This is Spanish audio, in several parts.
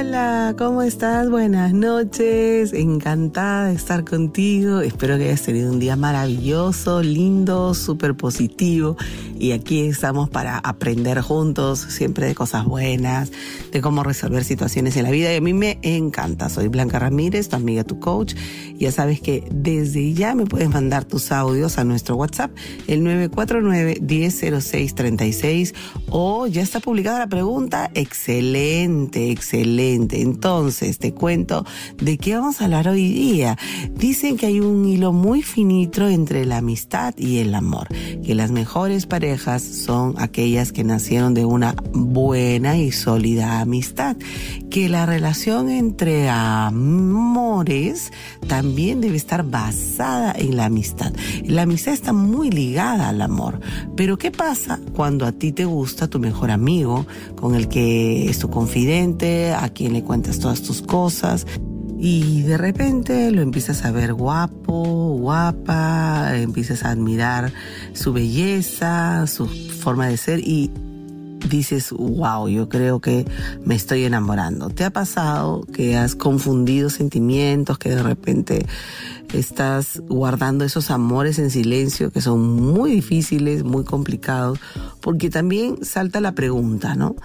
Hola, ¿cómo estás? Buenas noches. Encantada de estar contigo. Espero que hayas tenido un día maravilloso, lindo, súper positivo. Y aquí estamos para aprender juntos siempre de cosas buenas, de cómo resolver situaciones en la vida. Y a mí me encanta. Soy Blanca Ramírez, tu amiga, tu coach. Ya sabes que desde ya me puedes mandar tus audios a nuestro WhatsApp, el 949-100636. O ya está publicada la pregunta. Excelente, excelente Entonces, te cuento de qué vamos a hablar hoy día. Dicen que hay un hilo muy finito entre la amistad y el amor, que las mejores parejas son aquellas que nacieron de una buena y sólida amistad, que la relación entre amores también debe estar basada en la amistad. La amistad está muy ligada al amor, pero ¿qué pasa cuando a ti te gusta tu mejor amigo, con el que es tu confidente, a quien le cuentas todas tus cosas. Y de repente lo empiezas a ver guapo, guapa, empiezas a admirar su belleza, su forma de ser y dices, wow, yo creo que me estoy enamorando. ¿Te ha pasado que has confundido sentimientos, que de repente estás guardando esos amores en silencio que son muy difíciles, muy complicados? Porque también salta la pregunta, ¿no?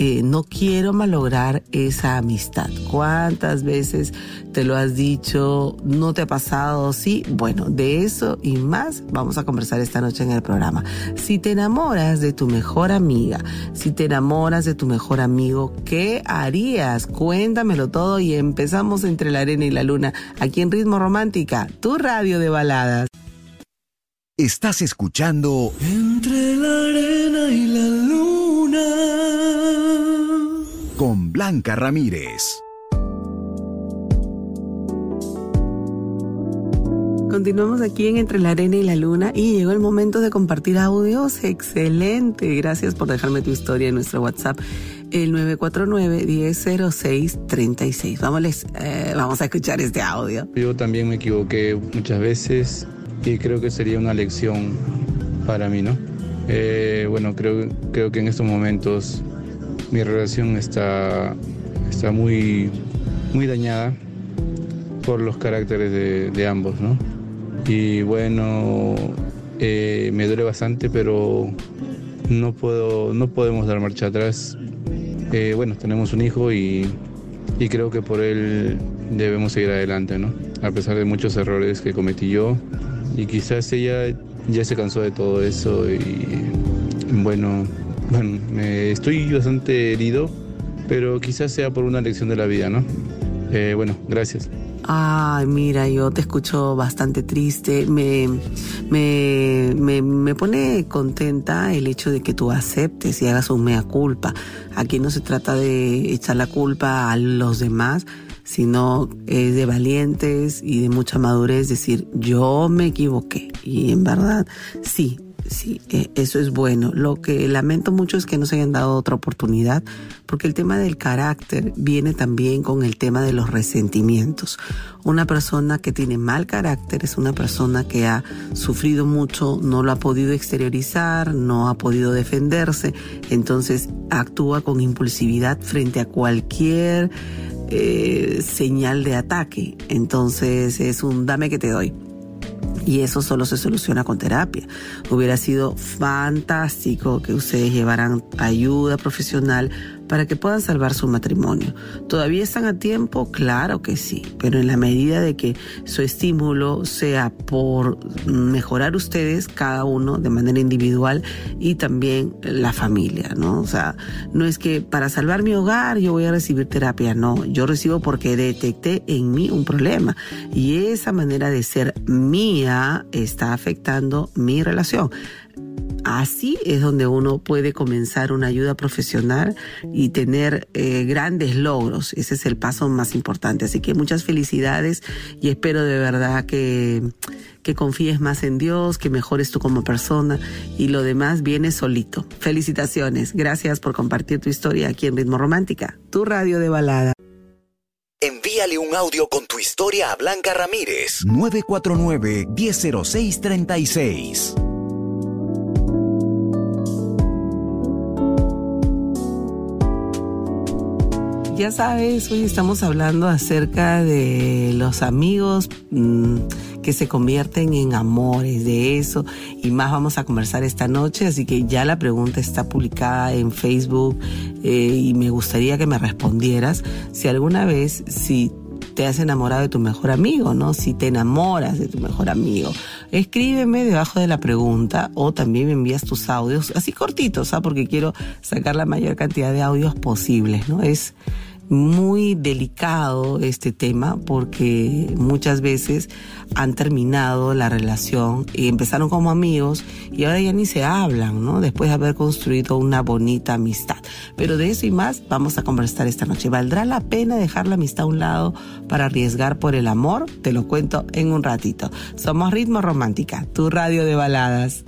Eh, no quiero malograr esa amistad. ¿Cuántas veces te lo has dicho? ¿No te ha pasado? Sí. Bueno, de eso y más vamos a conversar esta noche en el programa. Si te enamoras de tu mejor amiga, si te enamoras de tu mejor amigo, ¿qué harías? Cuéntamelo todo y empezamos entre la arena y la luna aquí en Ritmo Romántica, tu radio de baladas. Estás escuchando Entre la arena y la luna con Blanca Ramírez. Continuamos aquí en Entre la Arena y la Luna y llegó el momento de compartir audios. Excelente. Gracias por dejarme tu historia en nuestro WhatsApp, el 949-1006-36. Vamos, eh, vamos a escuchar este audio. Yo también me equivoqué muchas veces y creo que sería una lección para mí, ¿no? Eh, bueno, creo, creo que en estos momentos mi relación está, está muy, muy dañada por los caracteres de, ambos, ¿no? Y bueno, eh, me duele bastante, pero no, puedo, no podemos dar marcha atrás. Eh, bueno, tenemos un hijo y, y creo que por él debemos seguir adelante, ¿no? A pesar de muchos errores que cometí yo. Y quizás ella ya se cansó de todo eso y bueno, bueno, estoy bastante herido, pero quizás sea por una lección de la vida, ¿no? Eh, bueno, gracias. Ay, mira, yo te escucho bastante triste. Me, me, me, me, pone contenta el hecho de que tú aceptes y hagas un mea culpa. Aquí no se trata de echar la culpa a los demás, sino es de valientes y de mucha madurez decir, yo me equivoqué. Y en verdad, sí, sí, eh, eso es bueno. Lo que lamento mucho es que no se hayan dado otra oportunidad, porque el tema del carácter viene también con el tema de los resentimientos. Una persona que tiene mal carácter es una persona que ha sufrido mucho, no lo ha podido exteriorizar, no ha podido defenderse, entonces actúa con impulsividad frente a cualquier eh, señal de ataque. Entonces es un dame que te doy. Y eso solo se soluciona con terapia. Hubiera sido fantástico que ustedes llevaran ayuda profesional para que puedan salvar su matrimonio. ¿Todavía están a tiempo? Claro que sí, pero en la medida de que su estímulo sea por mejorar ustedes, cada uno de manera individual y también la familia, ¿no? O sea, no es que para salvar mi hogar yo voy a recibir terapia, no, yo recibo porque detecté en mí un problema y esa manera de ser mía está afectando mi relación. Así es donde uno puede comenzar una ayuda profesional y tener eh, grandes logros. Ese es el paso más importante. Así que muchas felicidades y espero de verdad que, que confíes más en Dios, que mejores tú como persona y lo demás viene solito. Felicitaciones, gracias por compartir tu historia aquí en Ritmo Romántica, tu radio de balada. Envíale un audio con tu historia a Blanca Ramírez, 949-100636. Ya sabes, hoy estamos hablando acerca de los amigos mmm, que se convierten en amores, de eso y más vamos a conversar esta noche, así que ya la pregunta está publicada en Facebook eh, y me gustaría que me respondieras si alguna vez, si te has enamorado de tu mejor amigo, ¿no? Si te enamoras de tu mejor amigo, escríbeme debajo de la pregunta o también me envías tus audios, así cortitos, ¿ah? Porque quiero sacar la mayor cantidad de audios posibles, ¿no? Es muy delicado este tema porque muchas veces han terminado la relación y empezaron como amigos y ahora ya ni se hablan, ¿no? Después de haber construido una bonita amistad. Pero de eso y más vamos a conversar esta noche. ¿Valdrá la pena dejar la amistad a un lado para arriesgar por el amor? Te lo cuento en un ratito. Somos Ritmo Romántica, tu radio de baladas.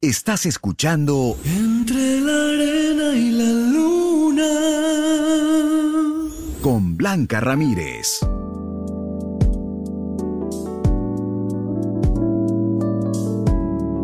Estás escuchando con Blanca Ramírez.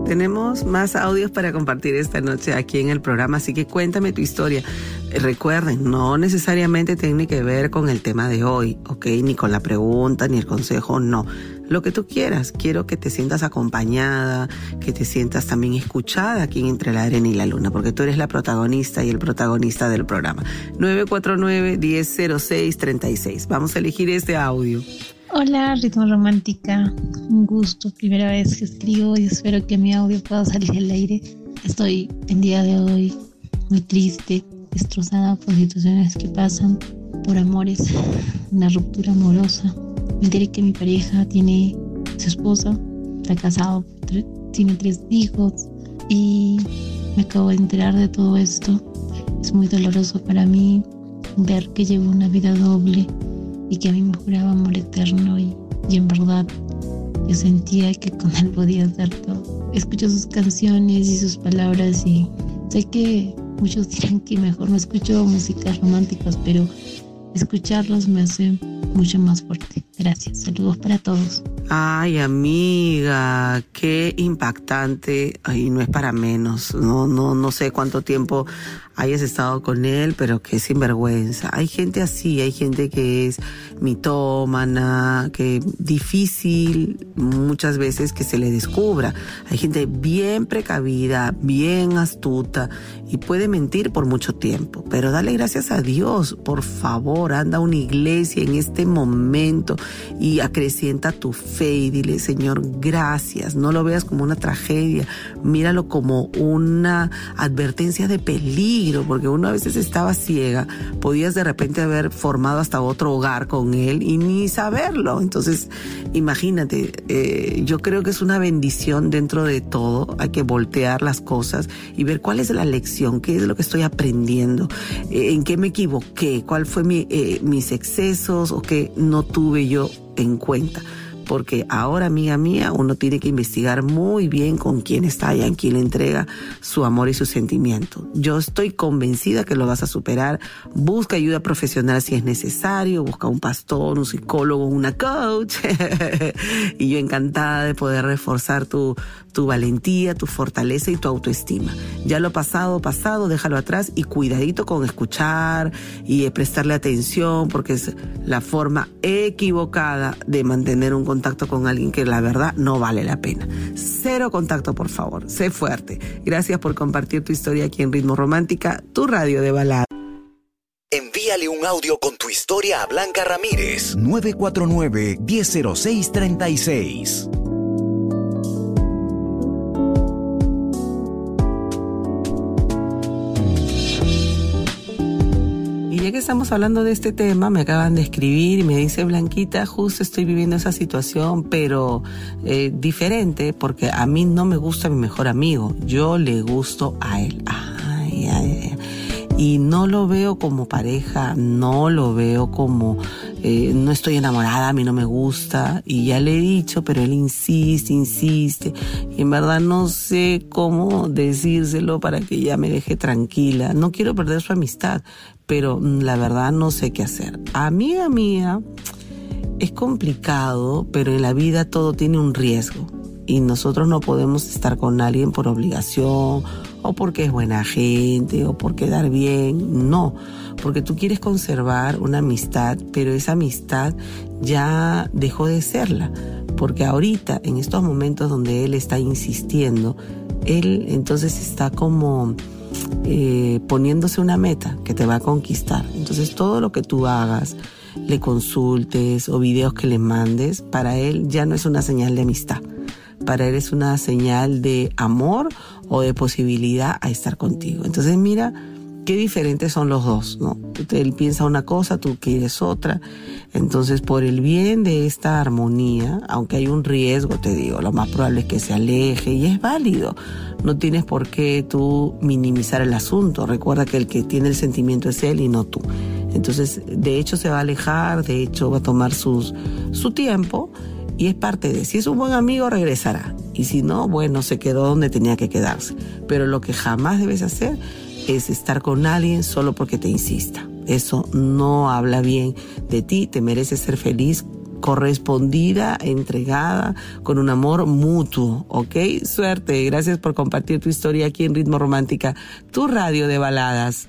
Tenemos más audios para compartir esta noche aquí en el programa, así que cuéntame tu historia. Recuerden, no necesariamente tiene que ver con el tema de hoy, ¿ok? Ni con la pregunta, ni el consejo, no. Lo que tú quieras, quiero que te sientas acompañada, que te sientas también escuchada aquí en Entre la Arena y la Luna, porque tú eres la protagonista y el protagonista del programa. 949-1006-36. Vamos a elegir este audio. Hola, Ritmo Romántica. Un gusto, primera vez que escribo y espero que mi audio pueda salir al aire. Estoy en día de hoy muy triste, destrozada por situaciones que pasan, por amores, una ruptura amorosa. Me enteré que mi pareja tiene su esposa, está casado, tiene tres hijos y me acabo de enterar de todo esto. Es muy doloroso para mí ver que llevo una vida doble y que a mí me juraba amor eterno y, y en verdad yo sentía que con él podía hacer todo. Escucho sus canciones y sus palabras y sé que muchos dirán que mejor no escucho músicas románticas, pero escucharlas me hace mucho más fuerte. Gracias, saludos para todos. Ay, amiga, qué impactante. Ay, no es para menos. No, no, no sé cuánto tiempo hayas estado con él, pero qué sinvergüenza. Hay gente así, hay gente que es mitómana, que difícil muchas veces que se le descubra. Hay gente bien precavida, bien astuta y puede mentir por mucho tiempo. Pero dale gracias a Dios, por favor, anda a una iglesia en este momento y acrecienta tu fe y dile, Señor, gracias. No lo veas como una tragedia, míralo como una advertencia de peligro, porque uno a veces estaba ciega, podías de repente haber formado hasta otro hogar con él y ni saberlo. Entonces, imagínate, eh, yo creo que es una bendición dentro de todo, hay que voltear las cosas y ver cuál es la lección, qué es lo que estoy aprendiendo, eh, en qué me equivoqué, cuál fue mi, eh, mis excesos o qué no tuve yo en cuenta porque ahora, amiga mía, uno tiene que investigar muy bien con quién está y a quién le entrega su amor y su sentimiento. Yo estoy convencida que lo vas a superar. Busca ayuda profesional si es necesario, busca un pastor, un psicólogo, una coach. y yo encantada de poder reforzar tu, tu valentía, tu fortaleza y tu autoestima. Ya lo pasado, pasado, déjalo atrás y cuidadito con escuchar y prestarle atención porque es la forma equivocada de mantener un contacto con alguien que la verdad no vale la pena. Cero contacto, por favor. Sé fuerte. Gracias por compartir tu historia aquí en Ritmo Romántica, tu radio de balada. Envíale un audio con tu historia a Blanca Ramírez, 949-100636. Estamos hablando de este tema, me acaban de escribir y me dice Blanquita, justo estoy viviendo esa situación, pero eh, diferente, porque a mí no me gusta mi mejor amigo, yo le gusto a él. Ay. Y no lo veo como pareja, no lo veo como eh, no estoy enamorada, a mí no me gusta, y ya le he dicho, pero él insiste, insiste, y en verdad no sé cómo decírselo para que ya me deje tranquila. No quiero perder su amistad, pero la verdad no sé qué hacer. Amiga mía, es complicado, pero en la vida todo tiene un riesgo y nosotros no podemos estar con alguien por obligación o porque es buena gente o por quedar bien, no, porque tú quieres conservar una amistad, pero esa amistad ya dejó de serla, porque ahorita, en estos momentos donde él está insistiendo, él entonces está como eh, poniéndose una meta que te va a conquistar. Entonces todo lo que tú hagas, le consultes o videos que le mandes, para él ya no es una señal de amistad para él es una señal de amor o de posibilidad a estar contigo. Entonces mira qué diferentes son los dos, ¿no? Él piensa una cosa, tú quieres otra. Entonces por el bien de esta armonía, aunque hay un riesgo, te digo, lo más probable es que se aleje y es válido. No tienes por qué tú minimizar el asunto. Recuerda que el que tiene el sentimiento es él y no tú. Entonces, de hecho se va a alejar, de hecho va a tomar sus, su tiempo y es parte de, si es un buen amigo, regresará. Y si no, bueno, se quedó donde tenía que quedarse. Pero lo que jamás debes hacer es estar con alguien solo porque te insista. Eso no habla bien de ti, te mereces ser feliz correspondida, entregada, con un amor mutuo, ¿ok? Suerte, gracias por compartir tu historia aquí en Ritmo Romántica, tu radio de baladas.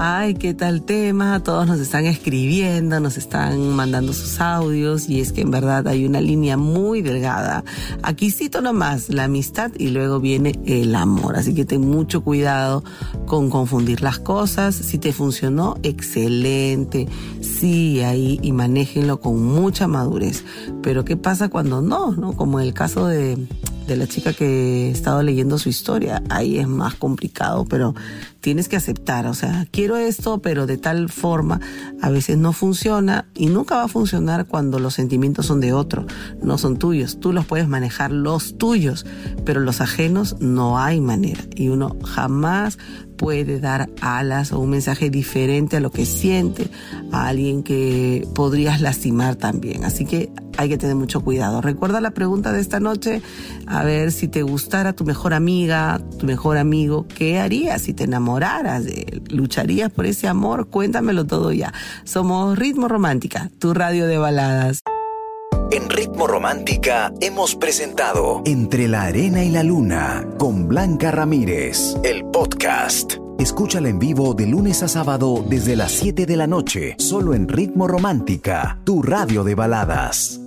Ay, qué tal tema, todos nos están escribiendo, nos están mandando sus audios y es que en verdad hay una línea muy delgada. Aquí cito nomás la amistad y luego viene el amor, así que ten mucho cuidado con confundir las cosas. Si te funcionó, excelente, sí, ahí y manéjenlo con mucha madurez. Pero ¿qué pasa cuando no? ¿No? Como en el caso de de la chica que he estado leyendo su historia, ahí es más complicado, pero tienes que aceptar, o sea, quiero esto, pero de tal forma, a veces no funciona y nunca va a funcionar cuando los sentimientos son de otro, no son tuyos. Tú los puedes manejar los tuyos, pero los ajenos no hay manera y uno jamás puede dar alas o un mensaje diferente a lo que siente a alguien que podrías lastimar también. Así que hay que tener mucho cuidado. Recuerda la pregunta de esta noche, a ver si te gustara tu mejor amiga, tu mejor amigo, ¿qué harías si te enamoraras de él? ¿Lucharías por ese amor? Cuéntamelo todo ya. Somos Ritmo Romántica, tu radio de baladas. En Ritmo Romántica hemos presentado Entre la Arena y la Luna con Blanca Ramírez, el podcast. Escúchala en vivo de lunes a sábado desde las 7 de la noche, solo en Ritmo Romántica, tu radio de baladas.